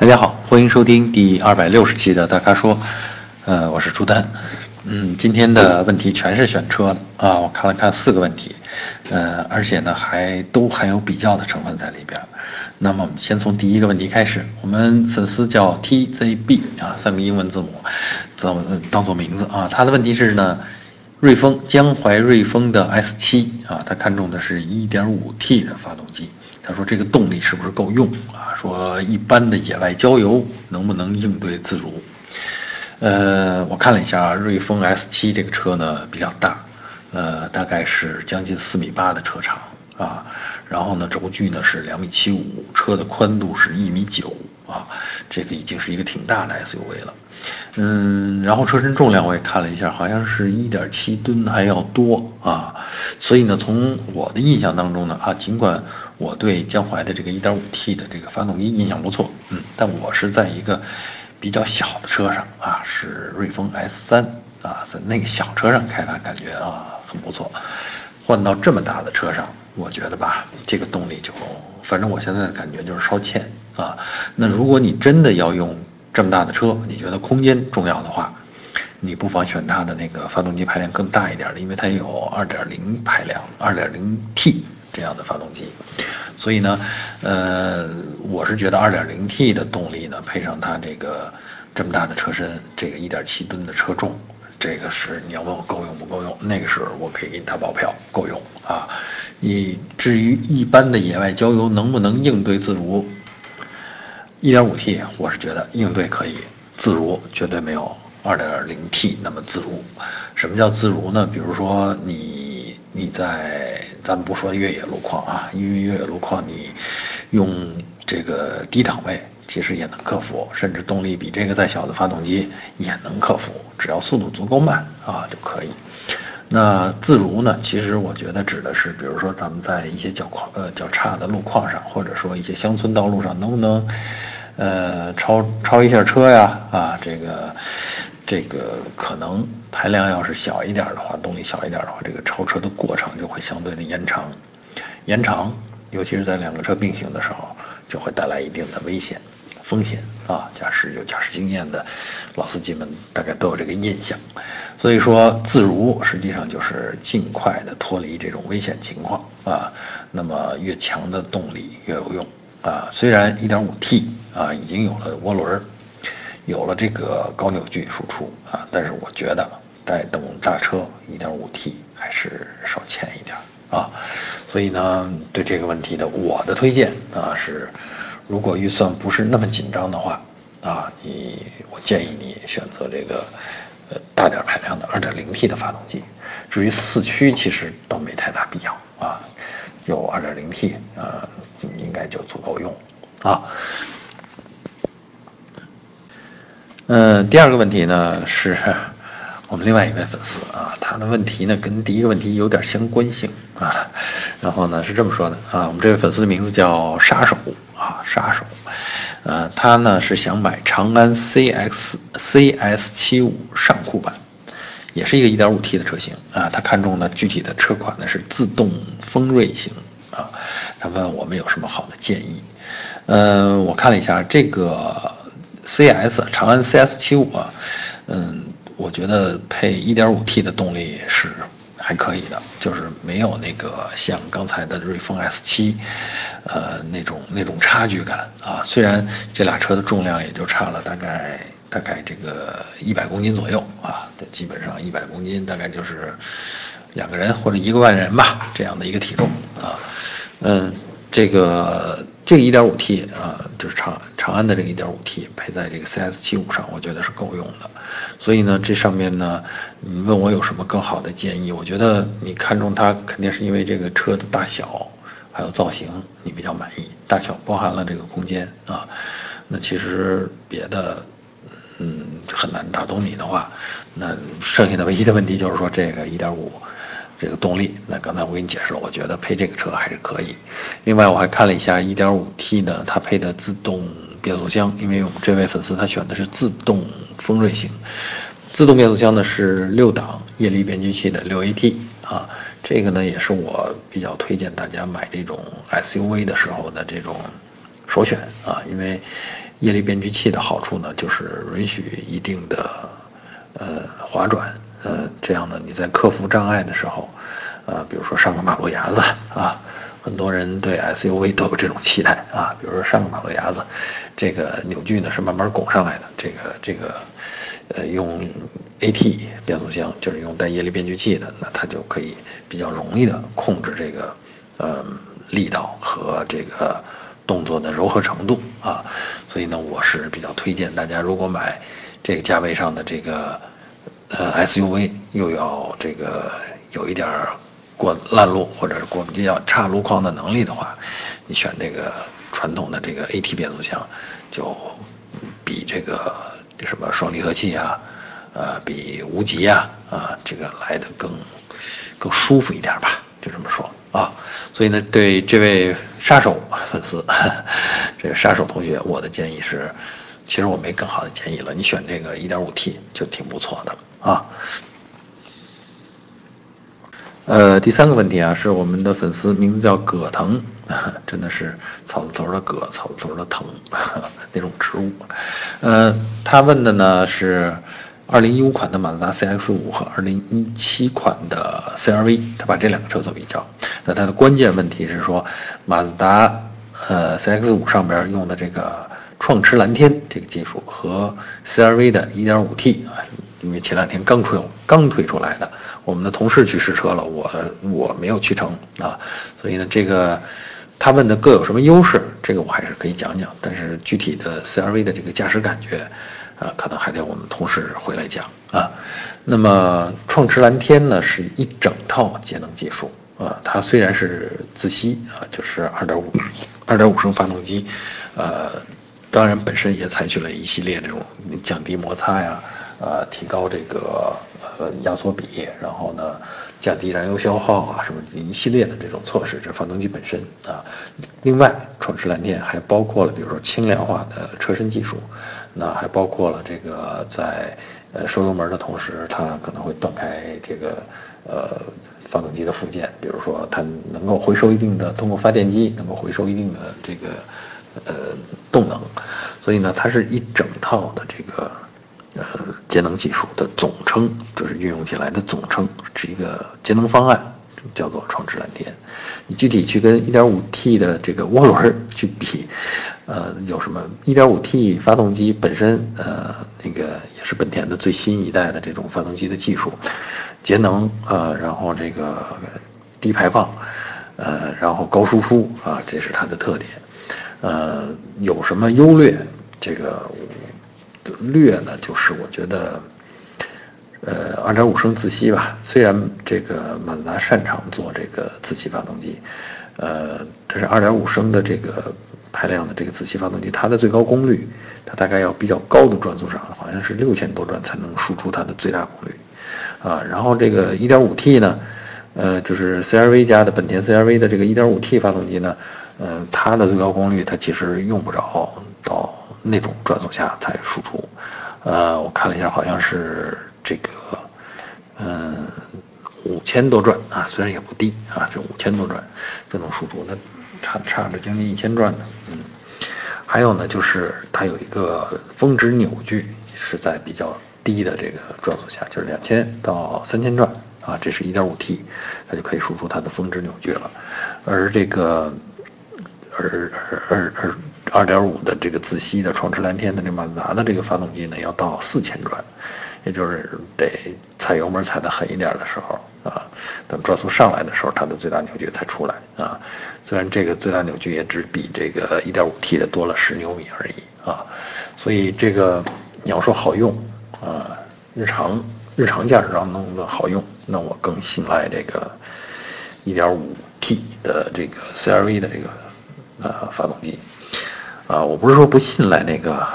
大家好，欢迎收听第二百六十期的大咖说，呃，我是朱丹，嗯，今天的问题全是选车的啊，我看了看四个问题，呃，而且呢还都含有比较的成分在里边。那么我们先从第一个问题开始，我们粉丝叫 TZB 啊，三个英文字母，当当做名字啊。他的问题是呢，瑞风江淮瑞风的 S7 啊，他看中的是 1.5T 的发动机。他说：“这个动力是不是够用啊？说一般的野外郊游能不能应对自如？呃，我看了一下瑞风 S 七这个车呢，比较大，呃，大概是将近四米八的车长啊，然后呢，轴距呢是两米七五，车的宽度是一米九啊，这个已经是一个挺大的 SUV 了。嗯，然后车身重量我也看了一下，好像是一点七吨还要多啊，所以呢，从我的印象当中呢，啊，尽管。我对江淮的这个 1.5T 的这个发动机印象不错，嗯，但我是在一个比较小的车上啊，是瑞风 S3 啊，在那个小车上开它感觉啊很不错，换到这么大的车上，我觉得吧，这个动力就，反正我现在的感觉就是稍欠啊。那如果你真的要用这么大的车，你觉得空间重要的话，你不妨选它的那个发动机排量更大一点的，因为它有2.0排量，2.0T。这样的发动机，所以呢，呃，我是觉得 2.0T 的动力呢，配上它这个这么大的车身，这个1.7吨的车重，这个是你要问我够用不够用，那个时候我可以给你打包票，够用啊。你至于一般的野外郊游能不能应对自如一点五 T，我是觉得应对可以，自如绝对没有二点零 T 那么自如。什么叫自如呢？比如说你。你在咱们不说越野路况啊，因为越野路况你用这个低档位其实也能克服，甚至动力比这个再小的发动机也能克服，只要速度足够慢啊就可以。那自如呢？其实我觉得指的是，比如说咱们在一些较况呃较差的路况上，或者说一些乡村道路上，能不能呃超超一下车呀？啊，这个。这个可能排量要是小一点的话，动力小一点的话，这个超车的过程就会相对的延长，延长，尤其是在两个车并行的时候，就会带来一定的危险风险啊。驾驶有驾驶经验的老司机们大概都有这个印象，所以说自如实际上就是尽快的脱离这种危险情况啊。那么越强的动力越有用啊。虽然 1.5T 啊已经有了涡轮。有了这个高扭矩输出啊，但是我觉得带动大车 1.5T 还是稍欠一点啊，所以呢，对这个问题的我的推荐啊是，如果预算不是那么紧张的话啊，你我建议你选择这个呃大点排量的 2.0T 的发动机，至于四驱其实倒没太大必要啊，有 2.0T 啊应该就足够用啊。嗯，第二个问题呢是我们另外一位粉丝啊，他的问题呢跟第一个问题有点相关性啊，然后呢是这么说的啊，我们这位粉丝的名字叫杀手，杀手，呃，他呢是想买长安 CX CS 七五上酷版，也是一个 1.5T 的车型啊，他看中的具体的车款呢是自动锋锐型啊，他问我们有什么好的建议，呃，我看了一下这个。C.S. 长安 C.S. 七五啊，嗯，我觉得配 1.5T 的动力是还可以的，就是没有那个像刚才的瑞风 S 七，呃，那种那种差距感啊。虽然这俩车的重量也就差了大概大概这个一百公斤左右啊，基本上一百公斤大概就是两个人或者一个万人吧这样的一个体重啊，嗯。这个这个 1.5T 啊，就是长长安的这个 1.5T 配在这个 CS75 上，我觉得是够用的。所以呢，这上面呢，你问我有什么更好的建议？我觉得你看中它肯定是因为这个车的大小还有造型你比较满意，大小包含了这个空间啊。那其实别的嗯很难打动你的话，那剩下的唯一的问题就是说这个1.5。这个动力，那刚才我给你解释了，我觉得配这个车还是可以。另外，我还看了一下 1.5T 的，它配的自动变速箱，因为我们这位粉丝他选的是自动锋锐型，自动变速箱呢是六档液力变矩器的六 AT 啊，这个呢也是我比较推荐大家买这种 SUV 的时候的这种首选啊，因为液力变矩器的好处呢，就是允许一定的呃滑转，呃，这样呢，你在克服障碍的时候，呃，比如说上个马路牙子啊，很多人对 SUV 都有这种期待啊，比如说上个马路牙子，这个扭矩呢是慢慢拱上来的，这个这个，呃，用 AT 变速箱就是用带液力变矩器的，那它就可以比较容易的控制这个呃力道和这个。动作的柔和程度啊，所以呢，我是比较推荐大家，如果买这个价位上的这个呃 SUV，又要这个有一点过烂路或者是过比较差路况的能力的话，你选这个传统的这个 AT 变速箱，就比这个什么双离合器啊，呃，比无极啊啊这个来的更更舒服一点吧，就这么说。啊，所以呢，对这位杀手粉丝，这个杀手同学，我的建议是，其实我没更好的建议了，你选这个 1.5T 就挺不错的了啊。呃，第三个问题啊，是我们的粉丝名字叫葛藤，真的是草字头的葛，草字头的藤 那种植物。呃，他问的呢是。二零一五款的马自达 CX 五和二零一七款的 CRV，他把这两个车做比较。那它的关键问题是说，马自达呃 CX 五上边用的这个创驰蓝天这个技术和 CRV 的 1.5T 啊，因为前两天刚出刚推出来的，我们的同事去试车了，我我没有去成啊，所以呢，这个他问的各有什么优势，这个我还是可以讲讲，但是具体的 CRV 的这个驾驶感觉。啊，可能还得我们同事回来讲啊。那么创驰蓝天呢，是一整套节能技术啊。它虽然是自吸啊，就是二点五二点五升发动机，呃，当然本身也采取了一系列这种降低摩擦呀，呃，提高这个呃压缩比，然后呢。降低燃油消耗啊，什么一系列的这种措施，这发动机本身啊。另外，创驰蓝天还包括了，比如说轻量化的车身技术，那还包括了这个在呃收油门的同时，它可能会断开这个呃发动机的附件，比如说它能够回收一定的，通过发电机能够回收一定的这个呃动能，所以呢，它是一整套的这个。呃，节能技术的总称就是运用起来的总称是一个节能方案，叫做创驰蓝天。你具体去跟 1.5T 的这个涡轮 去比，呃，有什么？1.5T 发动机本身，呃，那个也是本田的最新一代的这种发动机的技术，节能，呃，然后这个低排放，呃，然后高输出啊，这是它的特点。呃，有什么优劣？这个。略呢，就是我觉得，呃，二点五升自吸吧。虽然这个马自达擅长做这个自吸发动机，呃，但是二点五升的这个排量的这个自吸发动机，它的最高功率，它大概要比较高的转速上，好像是六千多转才能输出它的最大功率，啊，然后这个一点五 T 呢，呃，就是 CRV 加的本田 CRV 的这个一点五 T 发动机呢，嗯，它的最高功率它其实用不着到。那种转速下才输出，呃，我看了一下，好像是这个，嗯，五千多转啊，虽然也不低啊，就五千多转就能输出，那差差着将近一千转呢，嗯，还有呢，就是它有一个峰值扭矩是在比较低的这个转速下，就是两千到三千转啊，这是一点五 T，它就可以输出它的峰值扭矩了，而这个，而而而。二点五的这个自吸的创驰蓝天的这马自达的这个发动机呢，要到四千转，也就是得踩油门踩得狠一点的时候啊，等转速上来的时候，它的最大扭矩才出来啊。虽然这个最大扭矩也只比这个一点五 T 的多了十牛米而已啊，所以这个你要说好用啊，日常日常驾驶上弄的好用，那我更信赖这个一点五 T 的这个 CRV 的这个呃发动机。啊，我不是说不信赖那个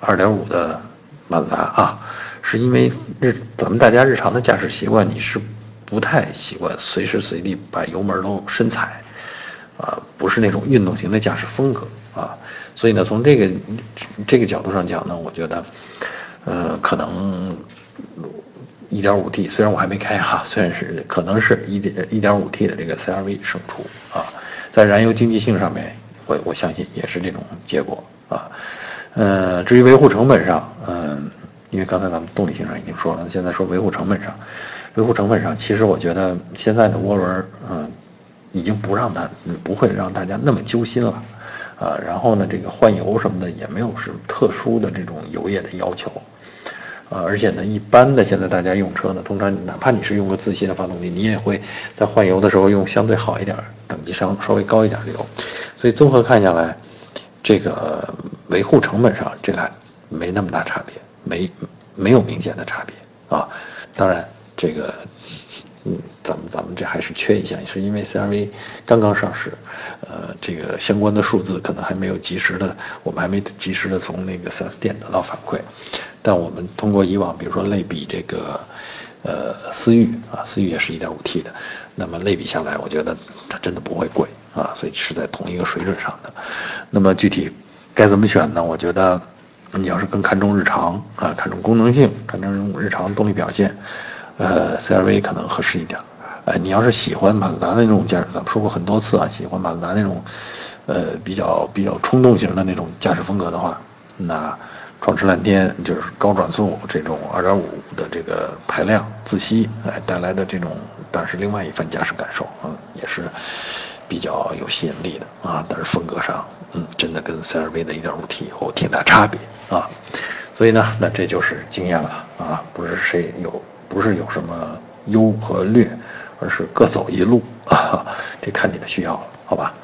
二点五的马自达啊，是因为日咱们大家日常的驾驶习惯，你是不太习惯随时随地把油门都深踩，啊，不是那种运动型的驾驶风格啊，所以呢，从这个这个角度上讲呢，我觉得，呃，可能一点五 T 虽然我还没开哈，虽然是可能是一点一点五 T 的这个 CRV 胜出啊，在燃油经济性上面。我我相信也是这种结果啊，呃，至于维护成本上，嗯，因为刚才咱们动力性上已经说了，现在说维护成本上，维护成本上，其实我觉得现在的涡轮，嗯，已经不让它不会让大家那么揪心了，啊，然后呢，这个换油什么的也没有什么特殊的这种油液的要求。啊，而且呢，一般的现在大家用车呢，通常哪怕你是用个自吸的发动机，你也会在换油的时候用相对好一点、等级上稍微高一点的油。所以综合看下来，这个维护成本上这俩没那么大差别，没没有明显的差别啊。当然，这个嗯，咱们咱们这还是缺一项，是因为 CRV 刚刚上市，呃，这个相关的数字可能还没有及时的，我们还没及时的从那个 4S 店得到反馈。但我们通过以往，比如说类比这个，呃，思域啊，思域也是一点五 T 的，那么类比下来，我觉得它真的不会贵啊，所以是在同一个水准上的。那么具体该怎么选呢？我觉得你要是更看重日常啊，看重功能性，看重日常动力表现，呃，CRV 可能合适一点。呃，你要是喜欢马自达的那种驾驶，咱们说过很多次啊，喜欢马自达那种，呃，比较比较冲动型的那种驾驶风格的话，那。创驰蓝天就是高转速这种2.5的这个排量自吸，哎带来的这种，但是另外一番驾驶感受，嗯，也是比较有吸引力的啊。但是风格上，嗯，真的跟 CRV 的 1.5T 有挺大差别啊。所以呢，那这就是经验了啊，不是谁有，不是有什么优和劣，而是各走一路啊，这看你的需要了，好吧？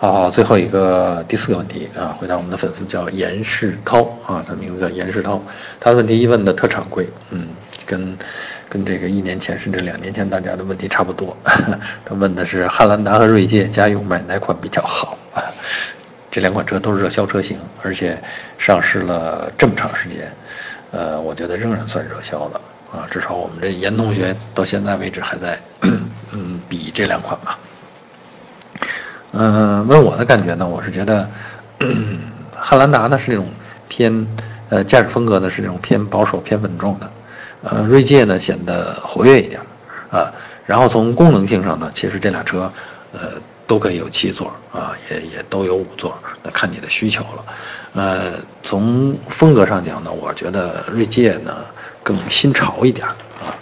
好，最后一个第四个问题啊，回答我们的粉丝叫严世涛啊，他名字叫严世涛，他的问题一问的特常规，嗯，跟跟这个一年前甚至两年前大家的问题差不多。他问的是汉兰达和锐界家用买哪款比较好啊？这两款车都是热销车型，而且上市了这么长时间，呃，我觉得仍然算热销的啊，至少我们这严同学到现在为止还在嗯比这两款吧。嗯，问我的感觉呢，我是觉得，汉兰达呢是那种偏，呃，驾驶风格呢是那种偏保守、偏稳重的，呃，锐界呢显得活跃一点，啊，然后从功能性上呢，其实这俩车，呃，都可以有七座，啊，也也都有五座，那看你的需求了，呃，从风格上讲呢，我觉得锐界呢更新潮一点，啊，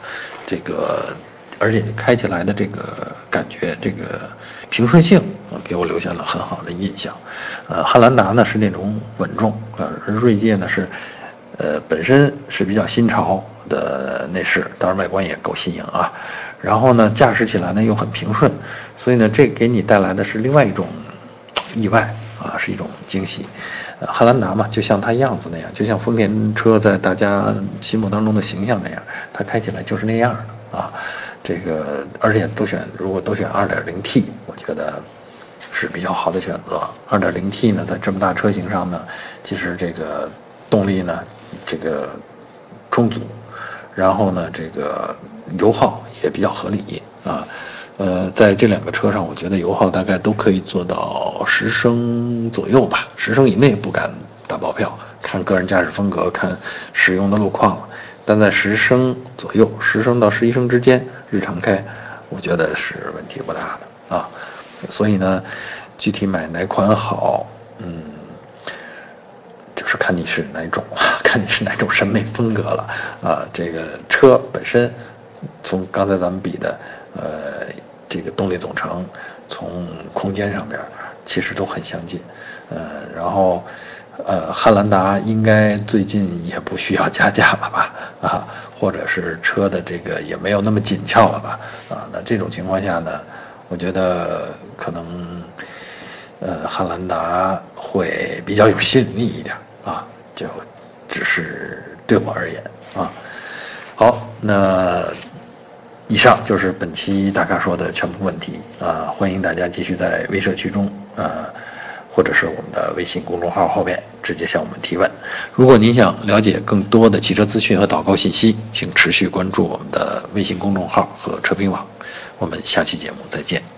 这个。而且开起来的这个感觉，这个平顺性啊，给我留下了很好的印象。呃，汉兰达呢是那种稳重，呃，锐界呢是，呃，本身是比较新潮的内饰，当然外观也够新颖啊。然后呢，驾驶起来呢又很平顺，所以呢，这给你带来的是另外一种意外啊，是一种惊喜。汉兰达嘛，就像它样子那样，就像丰田车在大家心目当中的形象那样，它开起来就是那样的啊。这个，而且都选，如果都选 2.0T，我觉得是比较好的选择。2.0T 呢，在这么大车型上呢，其实这个动力呢，这个充足，然后呢，这个油耗也比较合理啊。呃，在这两个车上，我觉得油耗大概都可以做到十升左右吧，十升以内不敢打包票，看个人驾驶风格，看使用的路况了。但在十升左右，十升到十一升之间，日常开，我觉得是问题不大的啊。所以呢，具体买哪款好，嗯，就是看你是哪种，看你是哪种审美风格了啊。这个车本身，从刚才咱们比的，呃，这个动力总成，从空间上边，其实都很相近，呃，然后。呃，汉兰达应该最近也不需要加价了吧？啊，或者是车的这个也没有那么紧俏了吧？啊，那这种情况下呢，我觉得可能，呃，汉兰达会比较有吸引力一点啊，就只是对我而言啊。好，那以上就是本期大咖说的全部问题啊，欢迎大家继续在微社区中啊。或者是我们的微信公众号后面直接向我们提问。如果您想了解更多的汽车资讯和导购信息，请持续关注我们的微信公众号和车评网。我们下期节目再见。